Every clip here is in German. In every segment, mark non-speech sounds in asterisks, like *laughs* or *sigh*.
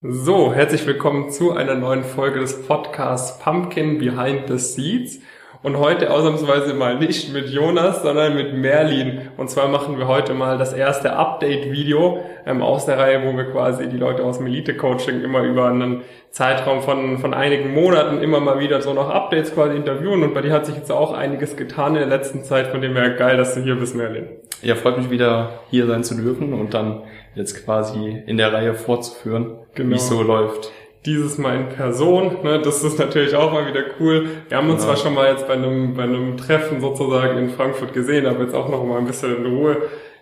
So, herzlich willkommen zu einer neuen Folge des Podcasts Pumpkin Behind the Seeds. Und heute ausnahmsweise mal nicht mit Jonas, sondern mit Merlin. Und zwar machen wir heute mal das erste Update-Video ähm, aus der Reihe, wo wir quasi die Leute aus dem Elite-Coaching immer über einen Zeitraum von, von einigen Monaten immer mal wieder so noch Updates quasi interviewen. Und bei dir hat sich jetzt auch einiges getan in der letzten Zeit, von dem her geil, dass du hier bist, Merlin. Ja, freut mich wieder hier sein zu dürfen und dann jetzt quasi in der Reihe fortzuführen, genau. wie es so läuft dieses Mal in Person. Ne? Das ist natürlich auch mal wieder cool. Wir haben uns ja. zwar schon mal jetzt bei einem, bei einem Treffen sozusagen in Frankfurt gesehen, aber jetzt auch noch mal ein bisschen in Ruhe.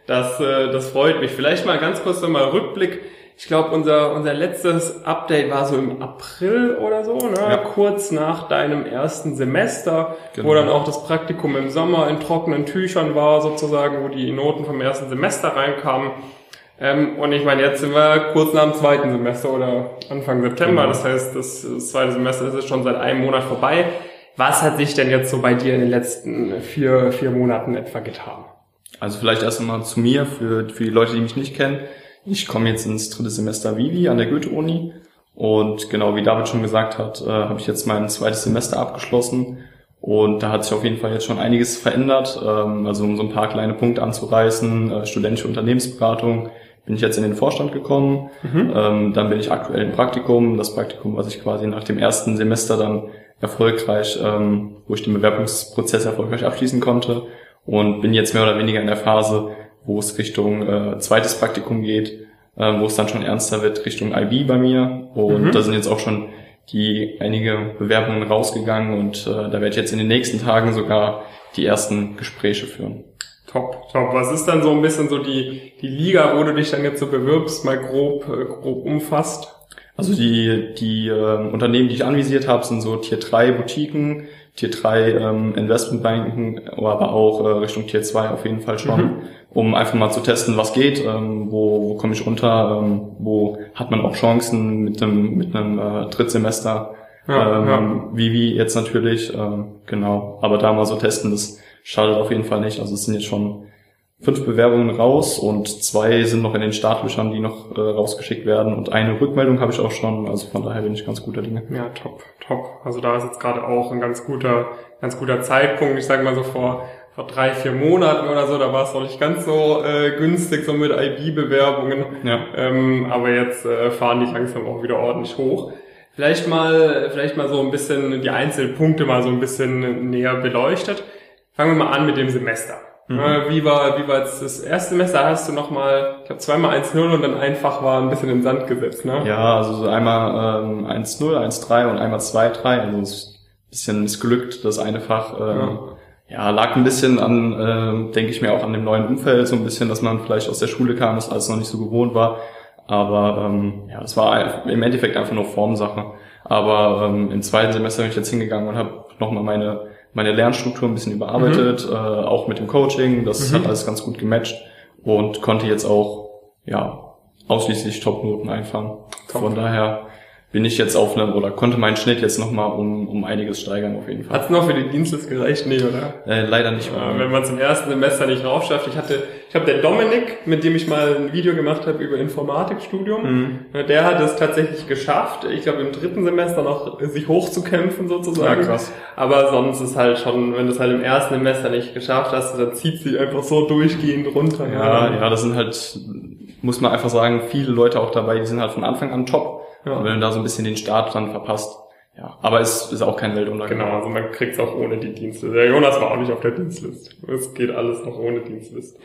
Das, äh, das freut mich. Vielleicht mal ganz kurz nochmal Rückblick. Ich glaube, unser, unser letztes Update war so im April oder so, ne? Ja. kurz nach deinem ersten Semester, genau. wo dann auch das Praktikum im Sommer in trockenen Tüchern war, sozusagen, wo die Noten vom ersten Semester reinkamen. Ähm, und ich meine, jetzt sind wir kurz nach dem zweiten Semester oder Anfang September. Genau. Das heißt, das, das zweite Semester ist schon seit einem Monat vorbei. Was hat sich denn jetzt so bei dir in den letzten vier, vier Monaten etwa getan? Also vielleicht erst einmal zu mir, für, für die Leute, die mich nicht kennen. Ich komme jetzt ins dritte Semester Vivi an der Goethe-Uni. Und genau wie David schon gesagt hat, äh, habe ich jetzt mein zweites Semester abgeschlossen. Und da hat sich auf jeden Fall jetzt schon einiges verändert. Ähm, also um so ein paar kleine Punkte anzureißen, äh, studentische Unternehmensberatung, bin ich jetzt in den Vorstand gekommen. Mhm. Ähm, dann bin ich aktuell im Praktikum. Das Praktikum, was ich quasi nach dem ersten Semester dann erfolgreich, ähm, wo ich den Bewerbungsprozess erfolgreich abschließen konnte. Und bin jetzt mehr oder weniger in der Phase, wo es Richtung äh, zweites Praktikum geht, äh, wo es dann schon ernster wird Richtung IB bei mir. Und mhm. da sind jetzt auch schon die einige Bewerbungen rausgegangen und äh, da werde ich jetzt in den nächsten Tagen sogar die ersten Gespräche führen. Top, top. Was ist dann so ein bisschen so die, die Liga, wo du dich dann jetzt so bewirbst, mal grob, äh, grob umfasst? Also die, die äh, Unternehmen, die ich anvisiert habe, sind so Tier 3 Boutiquen, Tier 3 ähm, Investmentbanken, aber auch äh, Richtung Tier 2 auf jeden Fall schon, mhm. um einfach mal zu testen, was geht, ähm, wo, wo komme ich runter, ähm, wo hat man auch Chancen mit einem, mit einem äh, Drittsemester, ja, ähm, ja. wie wie jetzt natürlich, ähm, genau, aber da mal so testen, das schadet auf jeden Fall nicht. Also es sind jetzt schon fünf Bewerbungen raus und zwei sind noch in den Startlöchern, die noch äh, rausgeschickt werden und eine Rückmeldung habe ich auch schon. Also von daher bin ich ganz guter Dinge. Ja, top, top. Also da ist jetzt gerade auch ein ganz guter, ganz guter Zeitpunkt. Ich sage mal so vor vor drei, vier Monaten oder so, da war es noch nicht ganz so äh, günstig, so mit IB-Bewerbungen. Ja. Ähm, aber jetzt äh, fahren die langsam auch wieder ordentlich hoch. Vielleicht mal, vielleicht mal so ein bisschen die Einzelpunkte mal so ein bisschen näher beleuchtet. Fangen wir mal an mit dem Semester. Mhm. Wie war, wie war jetzt das erste Semester? Hast du nochmal, ich glaube zweimal 1-0 und dann einfach war ein bisschen in den Sand gesetzt, ne? Ja, also so einmal ähm, 1-0, 1-3 und einmal 2-3. Also es ein bisschen missglückt, das eine Fach. Ähm, ja. ja. lag ein bisschen an, äh, denke ich mir, auch an dem neuen Umfeld, so ein bisschen, dass man vielleicht aus der Schule kam, das alles noch nicht so gewohnt war. Aber ähm, ja, es war im Endeffekt einfach nur Formsache. Aber ähm, im zweiten Semester bin ich jetzt hingegangen und habe nochmal meine meine Lernstruktur ein bisschen überarbeitet, mhm. äh, auch mit dem Coaching. Das mhm. hat alles ganz gut gematcht und konnte jetzt auch ja ausschließlich Top-Noten einfahren. Top. Von daher bin ich jetzt auf einem, oder konnte meinen Schnitt jetzt nochmal um, um einiges steigern auf jeden Fall. Hat's noch für die Dienstlist gereicht? Nee, oder? Äh, leider nicht. Mehr. wenn man zum ersten Semester nicht raufschafft. Ich hatte, ich habe der Dominik, mit dem ich mal ein Video gemacht habe über Informatikstudium, mhm. der hat es tatsächlich geschafft, ich glaube im dritten Semester noch sich hochzukämpfen sozusagen. Ja, krass. Aber sonst ist halt schon, wenn du es halt im ersten Semester nicht geschafft hast, dann zieht sich einfach so durchgehend runter. Ja, ja, das sind halt, muss man einfach sagen, viele Leute auch dabei, die sind halt von Anfang an top ja. Und wenn du da so ein bisschen den Start dann verpasst, ja, aber es ist auch kein Weltuntergang. Genau, also man kriegt's auch ohne die Dienstliste. Der Jonas war auch nicht auf der Dienstliste. Es geht alles noch ohne Dienstliste.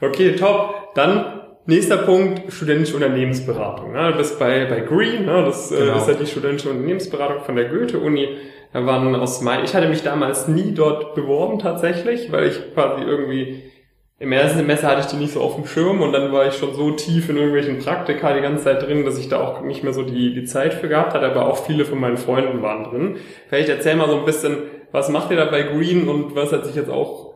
Okay, top. Dann nächster Punkt, studentische Unternehmensberatung. Ja, du bist bei, bei Green, ja, das äh, genau. ist ja die studentische Unternehmensberatung von der Goethe-Uni. Da waren aus mein, ich hatte mich damals nie dort beworben tatsächlich, weil ich quasi irgendwie im ersten Semester hatte ich die nicht so auf dem Schirm und dann war ich schon so tief in irgendwelchen Praktika die ganze Zeit drin, dass ich da auch nicht mehr so die, die Zeit für gehabt hatte, aber auch viele von meinen Freunden waren drin. Vielleicht erzähl mal so ein bisschen, was macht ihr da bei Green und was hat sich jetzt auch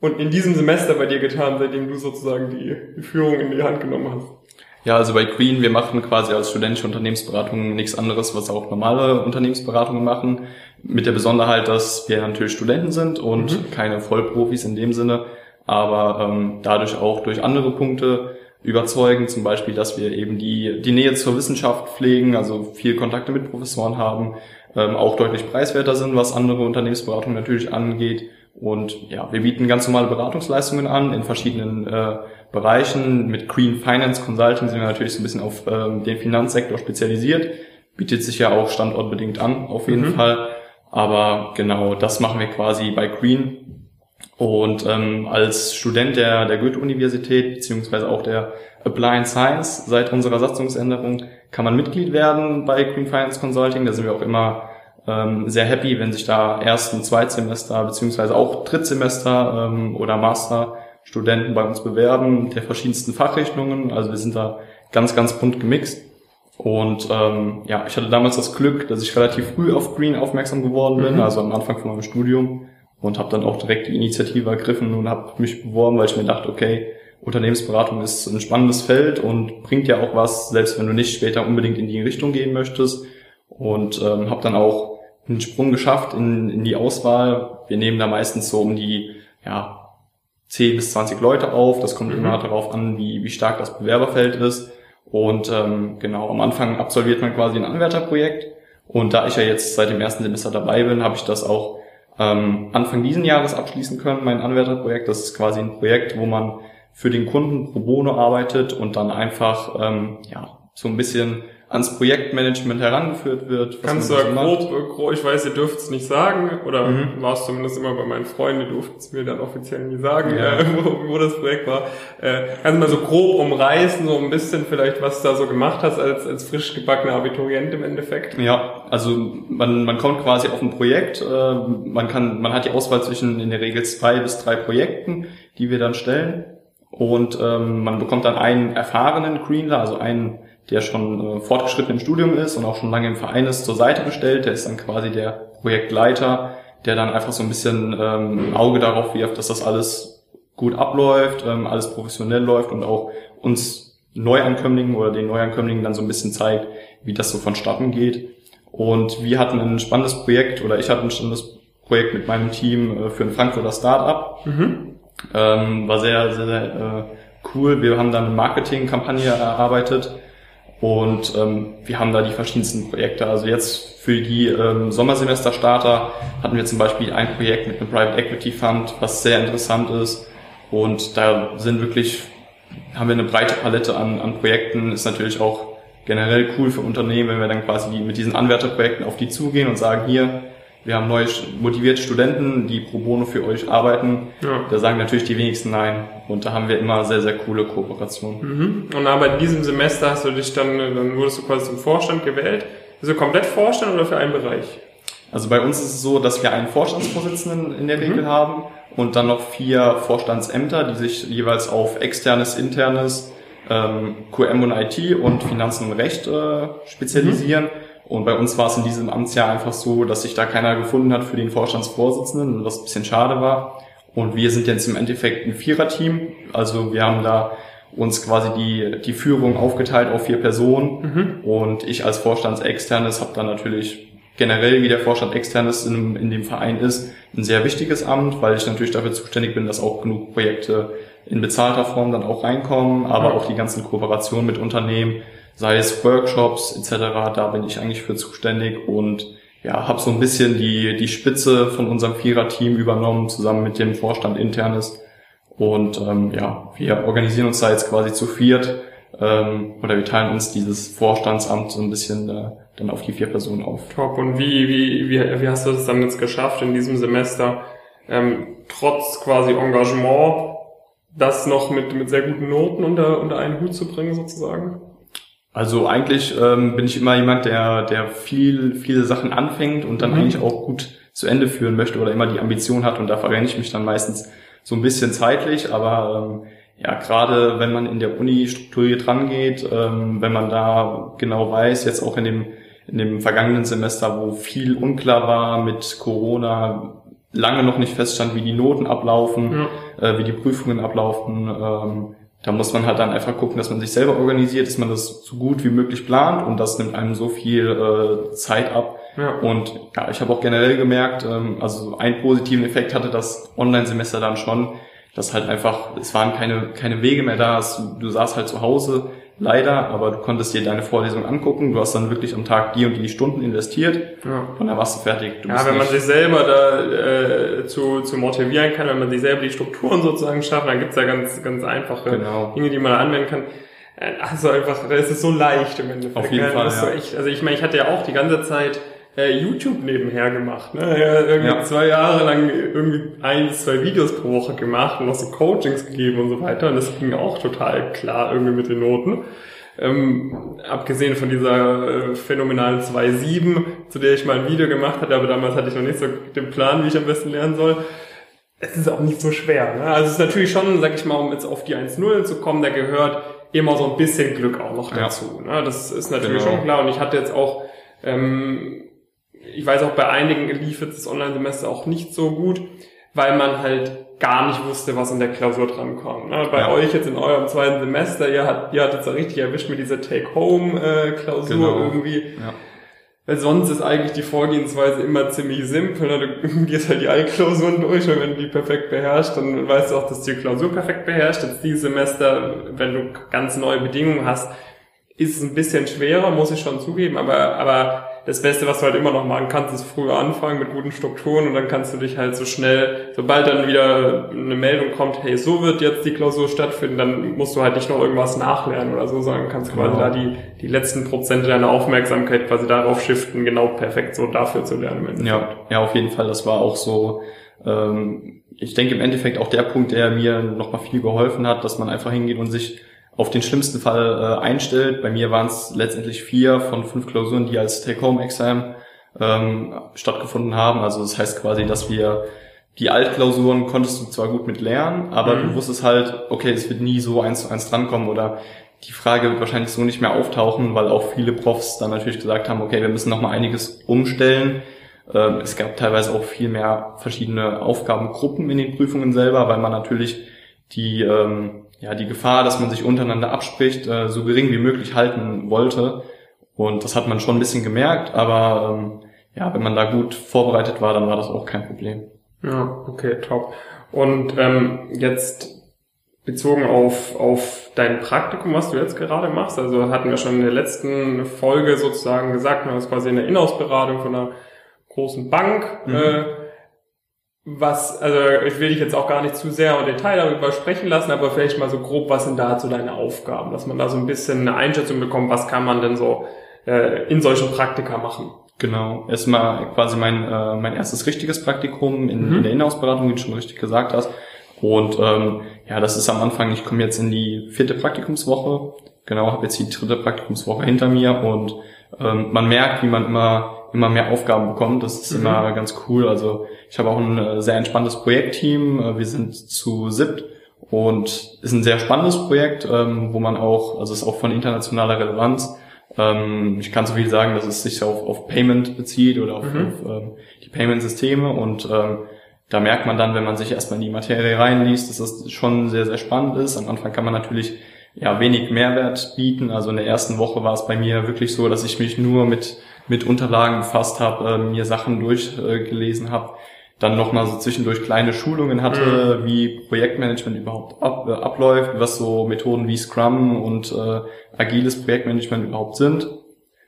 und in diesem Semester bei dir getan, seitdem du sozusagen die, die Führung in die Hand genommen hast? Ja, also bei Green, wir machen quasi als studentische Unternehmensberatung nichts anderes, was auch normale Unternehmensberatungen machen. Mit der Besonderheit, dass wir natürlich Studenten sind und mhm. keine Vollprofis in dem Sinne aber ähm, dadurch auch durch andere Punkte überzeugen. Zum Beispiel, dass wir eben die, die Nähe zur Wissenschaft pflegen, also viel Kontakte mit Professoren haben, ähm, auch deutlich preiswerter sind, was andere Unternehmensberatungen natürlich angeht. Und ja, wir bieten ganz normale Beratungsleistungen an in verschiedenen äh, Bereichen. Mit Green Finance Consulting sind wir natürlich so ein bisschen auf ähm, den Finanzsektor spezialisiert. Bietet sich ja auch standortbedingt an, auf jeden mhm. Fall. Aber genau, das machen wir quasi bei Green. Und ähm, als Student der, der Goethe-Universität beziehungsweise auch der Applied Science seit unserer Satzungsänderung kann man Mitglied werden bei Green Finance Consulting. Da sind wir auch immer ähm, sehr happy, wenn sich da Ersten, Zweitsemester beziehungsweise auch Drittsemester ähm, oder Masterstudenten bei uns bewerben der verschiedensten Fachrichtungen. Also wir sind da ganz, ganz bunt gemixt. Und ähm, ja, ich hatte damals das Glück, dass ich relativ früh auf Green aufmerksam geworden bin, mhm. also am Anfang von meinem Studium und habe dann auch direkt die Initiative ergriffen und habe mich beworben, weil ich mir dachte, okay, Unternehmensberatung ist ein spannendes Feld und bringt ja auch was, selbst wenn du nicht später unbedingt in die Richtung gehen möchtest. Und ähm, habe dann auch einen Sprung geschafft in, in die Auswahl. Wir nehmen da meistens so um die ja, 10 bis 20 Leute auf. Das kommt mhm. immer darauf an, wie, wie stark das Bewerberfeld ist. Und ähm, genau, am Anfang absolviert man quasi ein Anwärterprojekt. Und da ich ja jetzt seit dem ersten Semester dabei bin, habe ich das auch ähm, Anfang diesen Jahres abschließen können, mein Anwärterprojekt. Das ist quasi ein Projekt, wo man für den Kunden pro bono arbeitet und dann einfach ähm, ja so ein bisschen ans Projektmanagement herangeführt wird. Kannst du da grob, grob, ich weiß, ihr dürft es nicht sagen, oder mhm. war es zumindest immer bei meinen Freunden, die durften es mir dann offiziell nie sagen, ja. äh, wo, wo, das Projekt war. Äh, kannst du mal so grob umreißen, so ein bisschen vielleicht, was du da so gemacht hast als, als frisch gebackener Abiturient im Endeffekt? Ja, also man, man kommt quasi auf ein Projekt, äh, man kann, man hat die Auswahl zwischen in der Regel zwei bis drei Projekten, die wir dann stellen. Und ähm, man bekommt dann einen erfahrenen Greenler, also einen der schon äh, fortgeschritten im Studium ist und auch schon lange im Verein ist, zur Seite gestellt. Der ist dann quasi der Projektleiter, der dann einfach so ein bisschen ähm, Auge darauf wirft, dass das alles gut abläuft, ähm, alles professionell läuft und auch uns Neuankömmlingen oder den Neuankömmlingen dann so ein bisschen zeigt, wie das so vonstatten geht. Und wir hatten ein spannendes Projekt oder ich hatte ein spannendes Projekt mit meinem Team äh, für ein Frankfurter Startup. Mhm. Ähm, war sehr, sehr, sehr äh, cool. Wir haben dann eine Marketingkampagne erarbeitet, und ähm, wir haben da die verschiedensten Projekte. Also jetzt für die ähm, Sommersemester-Starter hatten wir zum Beispiel ein Projekt mit einem Private Equity Fund, was sehr interessant ist. Und da sind wirklich, haben wir eine breite Palette an, an Projekten. Ist natürlich auch generell cool für Unternehmen, wenn wir dann quasi mit diesen Anwärterprojekten auf die zugehen und sagen, hier, wir haben neue motivierte Studenten, die pro bono für euch arbeiten. Ja. Da sagen natürlich die wenigsten nein. Und da haben wir immer sehr, sehr coole Kooperationen. Mhm. Und aber in diesem Semester hast du dich dann, dann wurdest du quasi zum Vorstand gewählt. Also komplett Vorstand oder für einen Bereich? Also bei uns ist es so, dass wir einen Vorstandsvorsitzenden in der. Regel mhm. haben und dann noch vier Vorstandsämter, die sich jeweils auf externes, internes, ähm, QM und IT und Finanzen und Recht äh, spezialisieren. Mhm. Und bei uns war es in diesem Amtsjahr einfach so, dass sich da keiner gefunden hat für den Vorstandsvorsitzenden, was ein bisschen schade war. Und wir sind jetzt im Endeffekt ein Viererteam. Also wir haben da uns quasi die, die Führung aufgeteilt auf vier Personen. Mhm. Und ich als Vorstandsexternes habe dann natürlich generell, wie der Vorstand externes in, in dem Verein ist, ein sehr wichtiges Amt, weil ich natürlich dafür zuständig bin, dass auch genug Projekte in bezahlter Form dann auch reinkommen, aber auch die ganzen Kooperationen mit Unternehmen sei es Workshops etc., da bin ich eigentlich für zuständig und ja, habe so ein bisschen die, die Spitze von unserem Vierer-Team übernommen, zusammen mit dem Vorstand internes. Und ähm, ja, wir organisieren uns da jetzt quasi zu viert ähm, oder wir teilen uns dieses Vorstandsamt so ein bisschen äh, dann auf die vier Personen auf. Top. Und wie, wie, wie, wie hast du es dann jetzt geschafft in diesem Semester, ähm, trotz quasi Engagement, das noch mit, mit sehr guten Noten unter, unter einen Hut zu bringen sozusagen? Also eigentlich ähm, bin ich immer jemand, der, der viel, viele Sachen anfängt und dann mhm. eigentlich auch gut zu Ende führen möchte oder immer die Ambition hat und da verrenne ich mich dann meistens so ein bisschen zeitlich, aber ähm, ja, gerade wenn man in der Uni strukturiert rangeht, ähm, wenn man da genau weiß, jetzt auch in dem, in dem vergangenen Semester, wo viel unklar war mit Corona, lange noch nicht feststand, wie die Noten ablaufen, ja. äh, wie die Prüfungen ablaufen, ähm, da muss man halt dann einfach gucken, dass man sich selber organisiert, dass man das so gut wie möglich plant und das nimmt einem so viel äh, Zeit ab. Ja. Und ja, ich habe auch generell gemerkt, ähm, also einen positiven Effekt hatte das Online-Semester dann schon, dass halt einfach, es waren keine, keine Wege mehr da, es, du saßt halt zu Hause, leider, aber du konntest dir deine Vorlesung angucken, du hast dann wirklich am Tag die und die Stunden investiert Ja. und dann warst du fertig. Du Ja, wenn man sich selber da äh, zu, zu motivieren kann, wenn man sich selber die Strukturen sozusagen schafft, dann gibt's ja ganz, ganz einfache Genau. Dinge, die man anwenden kann. Äh, Also einfach, es ist so leicht im Endeffekt. Auf jeden Fall, ja. echt, also ich meine, ich hatte ja auch die ganze Zeit äh, YouTube nebenher gemacht. Ne? Ja, irgendwie Ja. zwei Jahre lang irgendwie ein, zwei Videos pro Woche gemacht und noch so Coachings gegeben und so weiter. Und das ging auch total klar irgendwie mit den Noten. Ähm, abgesehen von dieser äh, phänomenalen 2.7, zu der ich mal ein Video gemacht hatte, aber damals hatte ich noch nicht so den Plan, wie ich am besten lernen soll. Es ist auch nicht so schwer. Ne? Also es ist natürlich schon, sag ich mal, um jetzt auf die 1.0 zu kommen, da gehört immer so ein bisschen Glück auch noch Ja. dazu. Ne? Das ist natürlich Genau. schon klar. Und ich hatte jetzt auch, ähm, ich weiß auch, bei einigen lief jetzt das Online-Semester auch nicht so gut, weil man halt gar nicht wusste, was in der Klausur drankommt. Ne? Bei Ja. euch jetzt in eurem zweiten Semester, ihr, hat, ihr hattet es ja richtig erwischt mit dieser Take-Home-Klausur Genau. irgendwie. ja. Weil sonst ist eigentlich die Vorgehensweise immer ziemlich simpel. Ne? Du *laughs* gehst halt die Altklausuren durch und wenn du die perfekt beherrschst, dann weißt du auch, dass du die Klausur perfekt beherrscht. Jetzt dieses Semester, wenn du ganz neue Bedingungen hast, ist es ein bisschen schwerer, muss ich schon zugeben, aber, aber das Beste, was du halt immer noch machen kannst, ist früher anfangen mit guten Strukturen und dann kannst du dich halt so schnell, sobald dann wieder eine Meldung kommt, hey, so wird jetzt die Klausur stattfinden, dann musst du halt nicht noch irgendwas nachlernen oder so, sondern kannst quasi Genau. da die, die letzten Prozente deiner Aufmerksamkeit quasi darauf shiften, genau perfekt so dafür zu lernen. Ja, ja, auf jeden Fall. Das war auch so. Ähm, ich denke im Endeffekt auch der Punkt, der mir nochmal viel geholfen hat, dass man einfach hingeht und sich auf den schlimmsten Fall äh, einstellt. Bei mir waren es letztendlich vier von fünf Klausuren, die als Take-Home-Exam ähm, stattgefunden haben. Also das heißt quasi, dass wir die Altklausuren konntest du zwar gut mit lernen, aber Mhm. du wusstest halt, okay, es wird nie so eins zu eins drankommen oder die Frage wird wahrscheinlich so nicht mehr auftauchen, weil auch viele Profs dann natürlich gesagt haben, okay, wir müssen noch mal einiges umstellen. Ähm, Es gab teilweise auch viel mehr verschiedene Aufgabengruppen in den Prüfungen selber, weil man natürlich die, ähm, ja, die Gefahr, dass man sich untereinander abspricht, äh, so gering wie möglich halten wollte. Und das hat man schon ein bisschen gemerkt, aber ähm, ja, wenn man da gut vorbereitet war, dann war das auch kein Problem. Ja, okay, top. Und ähm, jetzt bezogen auf, auf dein Praktikum, was du jetzt gerade machst, also hatten wir schon in der letzten Folge sozusagen gesagt, du hast quasi eine Inhouse-Beratung von einer großen Bank. Mhm. Äh, was, also ich will dich jetzt auch gar nicht zu sehr im Detail darüber sprechen lassen, aber vielleicht mal so grob, was sind da so deine Aufgaben, dass man da so ein bisschen eine Einschätzung bekommt, was kann man denn so äh, in solchen Praktika machen. Genau, erstmal quasi mein, äh, mein erstes richtiges Praktikum in, Mhm. in der Inhouse-Beratung, wie du schon richtig gesagt hast. Und ähm, ja, das ist am Anfang, ich komme jetzt in die vierte Praktikumswoche, genau, habe jetzt die dritte Praktikumswoche hinter mir und ähm, man merkt, wie man immer immer mehr Aufgaben bekommt. Das ist Mhm. immer ganz cool. Also ich habe auch ein äh, sehr entspanntes Projektteam. Äh, Wir sind zu siebt und ist ein sehr spannendes Projekt, ähm, wo man auch, also ist auch von internationaler Relevanz. Ähm, ich kann so viel sagen, dass es sich auf, auf Payment bezieht oder auf, Mhm. auf ähm, die Payment-Systeme und da merkt man dann, wenn man sich erstmal in die Materie reinliest, dass das schon sehr, sehr spannend ist. Am Anfang kann man natürlich ja wenig Mehrwert bieten. Also in der ersten Woche war es bei mir wirklich so, dass ich mich nur mit, mit Unterlagen befasst habe, äh, mir Sachen durchgelesen habe, dann nochmal so zwischendurch kleine Schulungen hatte, wie Projektmanagement überhaupt ab, äh, abläuft, was so Methoden wie Scrum und äh, agiles Projektmanagement überhaupt sind.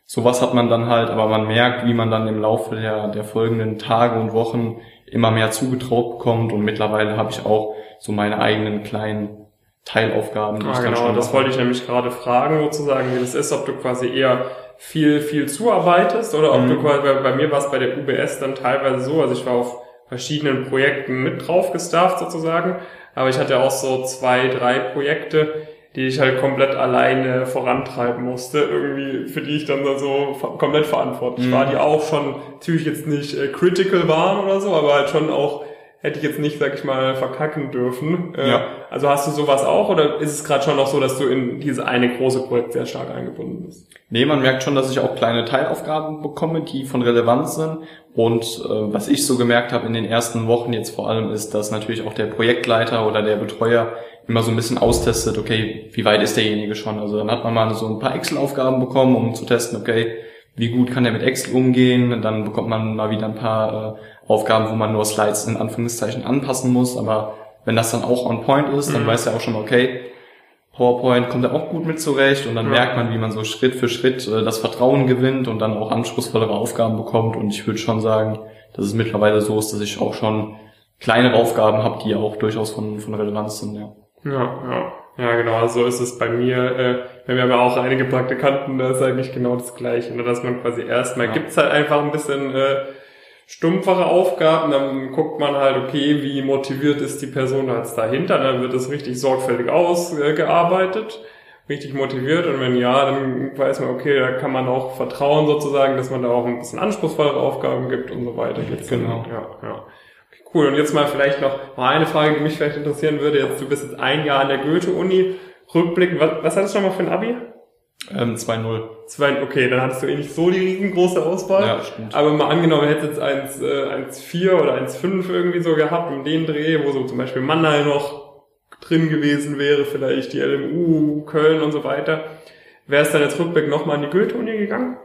Sowas hat man dann halt, aber man merkt, wie man dann im Laufe der, der folgenden Tage und Wochen immer mehr zugetraut bekommt und mittlerweile habe ich auch so meine eigenen kleinen Teilaufgaben. die Ah, ich dann genau, schon das wollte ich nämlich gerade fragen, sozusagen, wie das ist, ob du quasi eher viel, viel zuarbeitest oder ob Mhm. du quasi, bei, bei mir war es bei der UBS dann teilweise so, also ich war auf verschiedenen Projekten mit drauf gestafft sozusagen, aber ich hatte auch so zwei, drei Projekte, die ich halt komplett alleine vorantreiben musste, irgendwie, für die ich dann da so komplett verantwortlich Mhm. war, die auch schon natürlich jetzt nicht äh, critical waren oder so, aber halt schon auch hätte ich jetzt nicht, sag ich mal, verkacken dürfen. Äh, Ja. Also hast du sowas auch oder ist es gerade schon noch so, dass du in diese eine große Projekt sehr stark eingebunden bist? Nee, man merkt schon, dass ich auch kleine Teilaufgaben bekomme, die von Relevanz sind. Und äh, was ich so gemerkt habe in den ersten Wochen jetzt vor allem ist, dass natürlich auch der Projektleiter oder der Betreuer immer so ein bisschen austestet, okay, wie weit ist derjenige schon? Also dann hat man mal so ein paar Excel-Aufgaben bekommen, um zu testen, okay, wie gut kann der mit Excel umgehen? Dann bekommt man mal wieder ein paar äh, Aufgaben, wo man nur Slides in Anführungszeichen anpassen muss, aber wenn das dann auch on point ist, dann Mhm. weiß er auch schon, okay, PowerPoint kommt er auch gut mit zurecht und dann Ja. merkt man, wie man so Schritt für Schritt äh, das Vertrauen gewinnt und dann auch anspruchsvollere Aufgaben bekommt und ich würde schon sagen, dass es mittlerweile so ist, dass ich auch schon kleinere Aufgaben habe, die auch durchaus von, von Relevanz sind, ja. Ja, ja. Ja, genau, so ist es bei mir. Äh, wir haben ja auch einige Praktikanten, da ist eigentlich genau das Gleiche, ne? dass man quasi erstmal Ja. gibt's halt einfach ein bisschen äh, stumpfere Aufgaben, dann guckt man halt, okay, wie motiviert ist die Person jetzt dahinter, dann wird es richtig sorgfältig ausgearbeitet, richtig motiviert und wenn ja, dann weiß man, okay, da kann man auch vertrauen sozusagen, dass man da auch ein bisschen anspruchsvollere Aufgaben gibt und so weiter. Dann. Genau. Ja, ja. Okay, cool. Und jetzt mal vielleicht noch mal eine Frage, die mich vielleicht interessieren würde. Jetzt, du bist jetzt ein Jahr an der Goethe-Uni. Rückblickend, was, was hattest du noch mal für ein Abi? Ähm, 2-0. Zwei, okay, dann hattest du eh nicht so die riesengroße Auswahl. Ja, stimmt. Aber mal angenommen, hättest jetzt 1, äh, 1,4 oder 1,5 irgendwie so gehabt um den Dreh, wo so zum Beispiel Mannheim noch drin gewesen wäre, vielleicht die LMU, Köln und so weiter. Wärst dann jetzt Rückblick nochmal an die Goethe-Uni gegangen?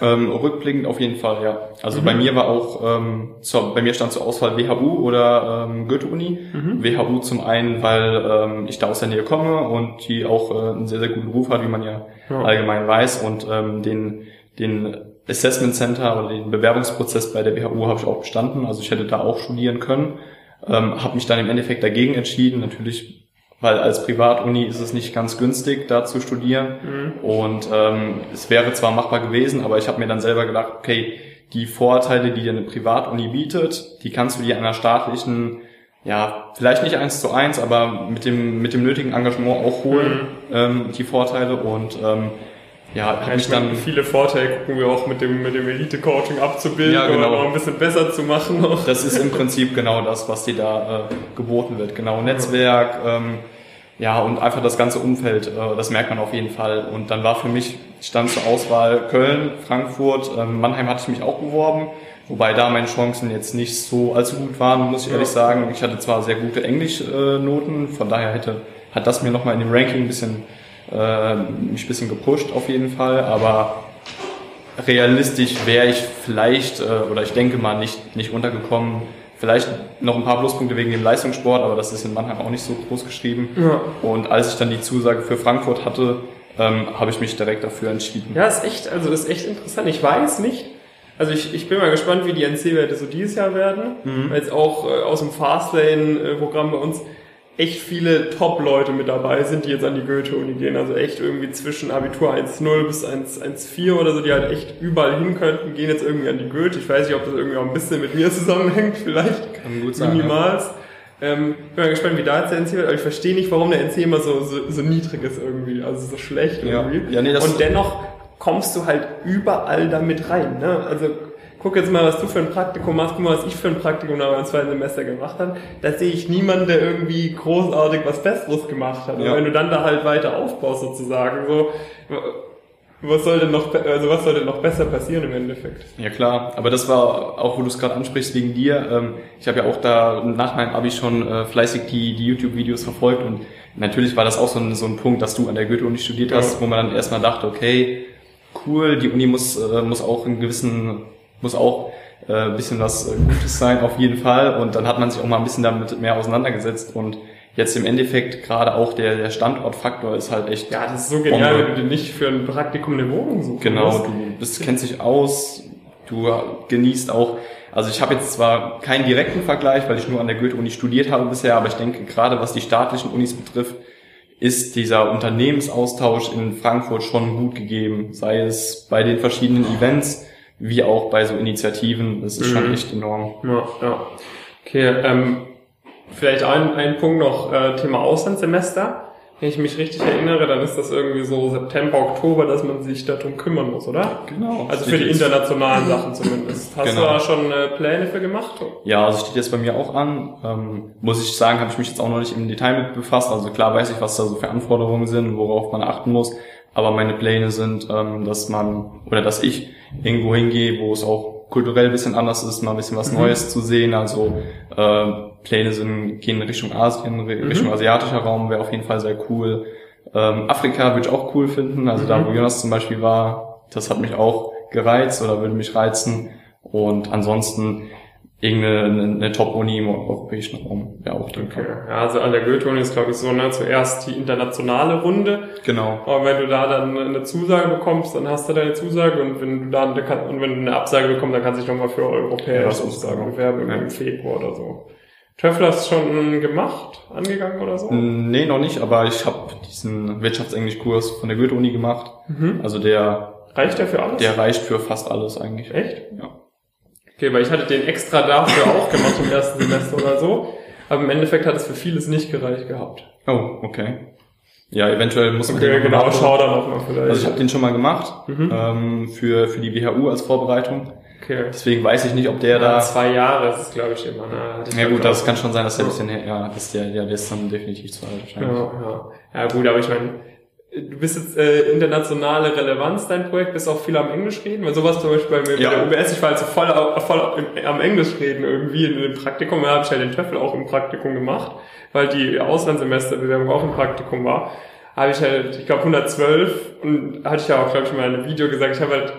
Ähm, rückblickend auf jeden Fall, ja. Also Mhm. bei mir war auch, ähm, zur, bei mir stand zur Auswahl WHU oder ähm, Goethe-Uni. Mhm. WHU zum einen, weil ähm, ich da aus der Nähe komme und die auch äh, einen sehr, sehr guten Ruf hat, wie man ja, Ja. allgemein weiß. Und ähm, den, den Assessment Center oder den Bewerbungsprozess bei der WHU habe ich auch bestanden. Also ich hätte da auch studieren können. Ähm, habe mich dann im Endeffekt dagegen entschieden. Natürlich, weil als Privatuni ist es nicht ganz günstig, da zu studieren. Mhm. Und ähm, es wäre zwar machbar gewesen, aber ich habe mir dann selber gedacht, okay, die Vorteile, die dir eine Privatuni bietet, die kannst du dir einer staatlichen, ja, vielleicht nicht eins zu eins, aber mit dem, mit dem nötigen Engagement auch holen, ähm, die Vorteile. Und ähm, ja, habe Ich dann viele Vorteile gucken wir auch mit dem, mit dem Elite-Coaching abzubilden Ja, genau. oder noch ein bisschen besser zu machen. Noch. Das ist im Prinzip genau das, was dir da äh, geboten wird. Genau, Netzwerk, ähm, ja, und einfach das ganze Umfeld, äh, das merkt man auf jeden Fall. Und dann war für mich, stand zur Auswahl Köln, Frankfurt, ähm, Mannheim hatte ich mich auch beworben, wobei da meine Chancen jetzt nicht so allzu gut waren, muss ich ehrlich sagen. Ich hatte zwar sehr gute Englischnoten, von daher hätte, hat das mir nochmal in dem Ranking ein bisschen, äh, mich ein bisschen gepusht auf jeden Fall, aber realistisch wäre ich vielleicht, äh, oder ich denke mal, nicht, nicht untergekommen. Vielleicht noch ein paar Pluspunkte wegen dem Leistungssport, aber das ist in Mannheim auch nicht so groß geschrieben. Ja. Und als ich dann die Zusage für Frankfurt hatte, ähm, habe ich mich direkt dafür entschieden. Ja, ist echt, also ist echt interessant. Ich weiß nicht. Also ich, ich bin mal gespannt, wie die NC-Werte so dieses Jahr werden. Weil jetzt auch äh, aus dem Fastlane-Programm bei uns echt viele Top-Leute mit dabei sind, die jetzt an die Goethe-Uni gehen. Also echt irgendwie zwischen Abitur 1.0 bis 1 1.4 oder so, die halt echt überall hin könnten, gehen jetzt irgendwie an die Goethe. Ich weiß nicht, ob das irgendwie auch ein bisschen mit mir *laughs* zusammenhängt, vielleicht. Kann gut sein, Minimals. Ähm, bin mal gespannt, wie da jetzt der NC wird, aber ich verstehe nicht, warum der NC immer so, so, so niedrig ist irgendwie, also so schlecht Ja. irgendwie. Ja, nee, das- Und dennoch kommst du halt überall damit rein. Ne? Also guck jetzt mal, was du für ein Praktikum machst, guck mal, was ich für ein Praktikum nach meinem zweiten Semester gemacht habe. Da sehe ich niemanden, der irgendwie großartig was Besseres gemacht hat. Und Ja. wenn du dann da halt weiter aufbaust sozusagen, so was soll denn noch, also was soll denn noch besser passieren im Endeffekt? Ja klar, aber das war auch, wo du es gerade ansprichst, wegen dir. Ähm, ich habe ja auch da nach meinem Abi schon äh, fleißig die, die YouTube-Videos verfolgt und natürlich war das auch so ein, so ein Punkt, dass du an der Goethe-Uni studiert hast, Ja. wo man dann erstmal dachte, okay, cool, die Uni muss, äh, muss auch einen gewissen, muss auch äh, ein bisschen was äh, Gutes sein, auf jeden Fall. Und dann hat man sich auch mal ein bisschen damit mehr auseinandergesetzt und jetzt im Endeffekt gerade auch der, der Standortfaktor ist halt echt Ja, das ist so genial, Bombe. wenn du dir nicht für ein Praktikum eine Wohnung suchst. Genau, du bist, kennst dich aus, du genießt auch, also ich habe jetzt zwar keinen direkten Vergleich, weil ich nur an der Goethe-Uni studiert habe bisher, aber ich denke gerade was die staatlichen Unis betrifft, ist dieser Unternehmensaustausch in Frankfurt schon gut gegeben, sei es bei den verschiedenen Events, wie auch bei so Initiativen, das ist schon Mhm. echt enorm. Ja, ja. Okay, ähm, vielleicht ein, ein Punkt noch, äh, Thema Auslandssemester. Wenn ich mich richtig erinnere, dann ist das irgendwie so September, Oktober, dass man sich darum kümmern muss, oder? Genau. Also für die internationalen Sachen zumindest. Hast Genau. du da schon äh, Pläne für gemacht? Ja, also steht jetzt bei mir auch an. Ähm, muss ich sagen, habe ich mich jetzt auch noch nicht im Detail mit befasst. Also klar weiß ich, was da so für Anforderungen sind, worauf man achten muss. Aber meine Pläne sind, ähm, dass man oder dass ich irgendwo hingehe, wo es auch kulturell ein bisschen anders ist, mal ein bisschen was Mhm. Neues zu sehen. Also äh, Pläne sind gehen Richtung Asien, Mhm. Ri- Richtung asiatischer Raum wäre auf jeden Fall sehr cool. Ähm, Afrika würde ich auch cool finden. Also da, Mhm. wo Jonas zum Beispiel war, das hat mich auch gereizt oder würde mich reizen. Und ansonsten irgendeine eine Top-Uni im europäischen Raum wäre auch okay. Ja, also an der Goethe-Uni ist glaube ich so, ne, zuerst die internationale Runde. Genau. Aber wenn du da dann eine Zusage bekommst, dann hast du deine Zusage und wenn du da eine, und wenn du eine Absage bekommst, dann kannst du dich nochmal für Europäer ja, sozusagen bewerben ja. im Februar oder so. Hast du schon gemacht, angegangen oder so? Nee, noch nicht, aber ich habe diesen Wirtschaftsenglisch-Kurs von der Goethe-Uni gemacht. Mhm. Also der... Reicht der für alles? Der reicht für fast alles eigentlich. Echt? Ja. Okay, weil ich hatte den extra dafür auch gemacht im ersten Semester oder so. Aber im Endeffekt hat es für vieles nicht gereicht gehabt. Oh, okay. Ja, eventuell muss man okay, den genau, schau dann auch mal vielleicht. Also ich habe den schon mal gemacht mhm. ähm, für für die WHU als Vorbereitung. Okay. Deswegen weiß ich nicht, ob der ja, da zwei Jahre ist glaube ich immer. Ne? Ich ja gut, das kann schon sein, dass der ein bisschen ja, dass der ja der ist dann definitiv zu alt wahrscheinlich. Ja, ja. ja gut, aber ich meine du bist jetzt äh, internationale Relevanz, dein Projekt, bist auch viel am Englisch reden, weil sowas zum Beispiel bei mir ja. bei der UBS, ich war halt so voll, voll am Englisch reden irgendwie in dem Praktikum, da habe ich ja den Töffel auch im Praktikum gemacht, weil die Auslandssemesterbewerbung auch im Praktikum war, habe ich halt, ich glaube 112 und hatte ich ja auch, glaube ich, mal in einem Video gesagt, ich habe halt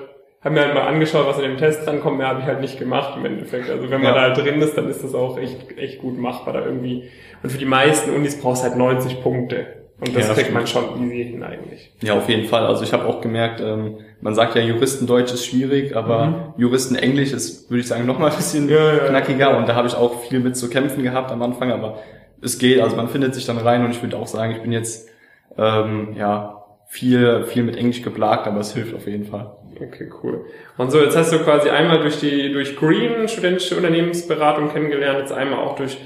habe mir halt mal angeschaut, was in dem Test drankommt, mehr habe ich halt nicht gemacht im Endeffekt. Also wenn man ja. da halt drin ist, dann ist das auch echt, echt gut machbar da irgendwie. Und für die meisten Unis brauchst du halt 90 Punkte. Und das ja, kriegt man schon easy hin eigentlich. Ja, auf jeden Fall. Also ich habe auch gemerkt, ähm, man sagt ja, Juristendeutsch ist schwierig, aber mhm. Juristenenglisch ist, würde ich sagen, noch mal ein bisschen ja, ja, knackiger. Ja. Und da habe ich auch viel mit zu kämpfen gehabt am Anfang, aber es geht. Also man findet sich dann rein und ich würde auch sagen, ich bin jetzt ähm, ja viel viel mit Englisch geplagt, aber es hilft auf jeden Fall. Okay, cool. Und so, jetzt hast du quasi einmal durch die durch Green studentische Unternehmensberatung kennengelernt, jetzt einmal auch durch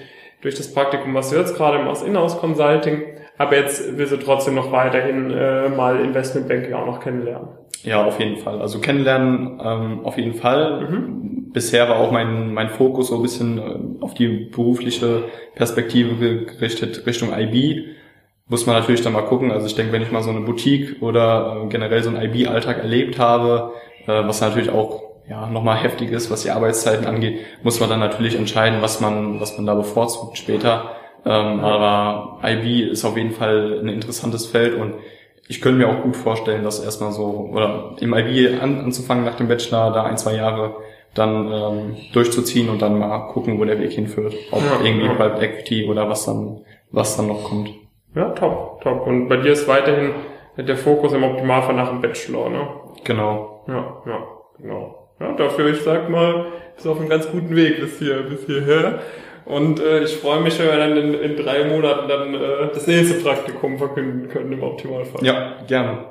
durch das Praktikum, was du jetzt gerade machst, Inhouse Consulting. Aber jetzt willst du trotzdem noch weiterhin äh, mal Investmentbanking auch noch kennenlernen. Ja, auf jeden Fall. Also kennenlernen ähm, auf jeden Fall. Mhm. Bisher war auch mein, mein Fokus so ein bisschen äh, auf die berufliche Perspektive gerichtet Richtung IB. Muss man natürlich dann mal gucken. Also ich denke, wenn ich mal so eine Boutique oder äh, generell so einen IB-Alltag erlebt habe, äh, was natürlich auch ja, nochmal heftig ist, was die Arbeitszeiten angeht, muss man dann natürlich entscheiden, was man, was man da bevorzugt später. Ähm, aber IB ist auf jeden Fall ein interessantes Feld und ich könnte mir auch gut vorstellen, dass erstmal so, oder im IB an, anzufangen nach dem Bachelor, da ein, zwei Jahre dann ähm, durchzuziehen und dann mal gucken, wo der Weg hinführt. Ob ja, irgendwie ja. Private Equity oder was dann, was dann noch kommt. Ja, top, top. Und bei dir ist weiterhin der Fokus im Optimalfall nach dem Bachelor, ne? Genau. Ja, ja, genau. Ja, dafür, ich sag mal, bist auf einem ganz guten Weg bis hier, bis hierher. Und äh, ich freue mich, wenn wir dann in, in drei Monaten dann äh, das nächste Praktikum verkünden können im Optimalfall. Ja, gerne.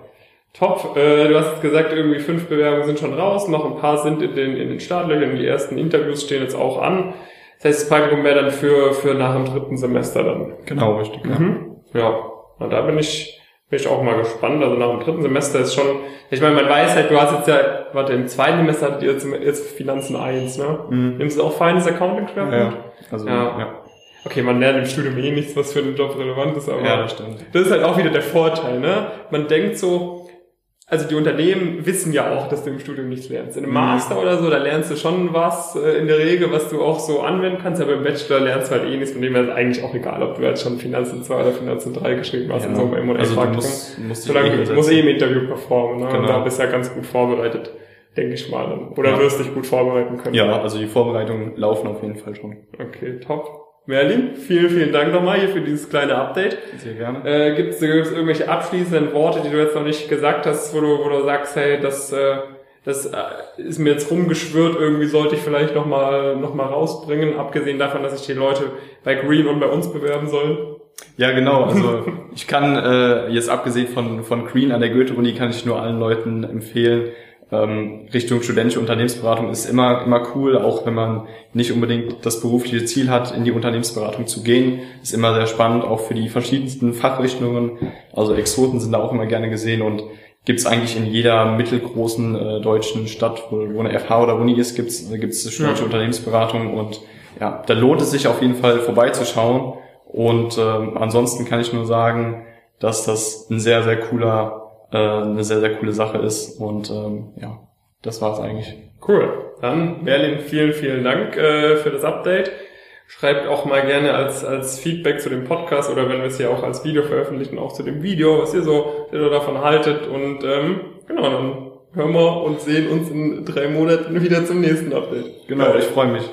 Top. Äh, du hast gesagt, irgendwie fünf Bewerbungen sind schon raus, noch ein paar sind in den, in den Startlöchern, die ersten Interviews stehen jetzt auch an. Das heißt, das Praktikum wäre dann für, für nach dem dritten Semester dann. Genau, richtig. Mhm. Ja. ja, na, da bin ich bin ich auch mal gespannt. Also nach dem dritten Semester ist schon, ich meine, man weiß halt, du hast jetzt ja, warte, im zweiten Semester hattet ihr jetzt, jetzt Finanzen 1, ne? Mhm. Nimmst du auch Finance Accounting Schwerpunkt? Ja, also, ja. ja. Okay, man lernt im Studium eh nichts, was für den Job relevant ist, aber ja, das, stimmt. das ist halt auch wieder der Vorteil, ne? Man denkt so, also die Unternehmen wissen ja auch, dass du im Studium nichts lernst. In einem mhm. Master oder so, da lernst du schon was äh, in der Regel, was du auch so anwenden kannst, aber im Bachelor lernst du halt eh nichts, von dem her ist eigentlich auch egal, ob du jetzt schon Finanzen 2 oder Finanzen 3 geschrieben hast ja. in so einem also Praktikum. Musst, musst Solange eh du musst eh im Interview performen, ne? Genau. Und da bist du ja ganz gut vorbereitet, denke ich mal. Oder ja. wirst dich gut vorbereiten können. Ja, also die Vorbereitungen laufen auf jeden Fall schon. Okay, top. Merlin, vielen, vielen Dank nochmal hier für dieses kleine Update. Sehr gerne. Äh, Gibt es irgendwelche abschließenden Worte, die du jetzt noch nicht gesagt hast, wo du, wo du sagst, hey, das, äh, das äh, ist mir jetzt rumgeschwört, irgendwie sollte ich vielleicht nochmal noch mal rausbringen, abgesehen davon, dass sich die Leute bei Green und bei uns bewerben sollen? Ja, genau. Also *laughs* ich kann äh, jetzt abgesehen von, von Green an der Goethe-Uni kann ich nur allen Leuten empfehlen, ähm, Richtung studentische Unternehmensberatung ist immer, immer cool, auch wenn man nicht unbedingt das berufliche Ziel hat, in die Unternehmensberatung zu gehen. Ist immer sehr spannend, auch für die verschiedensten Fachrichtungen. Also Exoten sind da auch immer gerne gesehen und gibt's eigentlich in jeder mittelgroßen äh, deutschen Stadt, wo, wo eine FH oder Uni ist, gibt's gibt's studentische ja. Unternehmensberatung und ja, da lohnt es sich auf jeden Fall vorbeizuschauen. Und ähm, ansonsten kann ich nur sagen, dass das ein sehr, sehr cooler äh, eine sehr, sehr coole Sache ist. Und ähm, ja, das war's eigentlich. Cool. Dann, Merlin, vielen, vielen Dank äh, für das Update. Schreibt auch mal gerne als, als Feedback zu dem Podcast oder wenn wir es hier auch als Video veröffentlichen, auch zu dem Video, was ihr so, ihr so davon haltet. Und ähm, genau, dann hören wir und sehen uns in drei Monaten wieder zum nächsten Update. Genau, ich freue mich.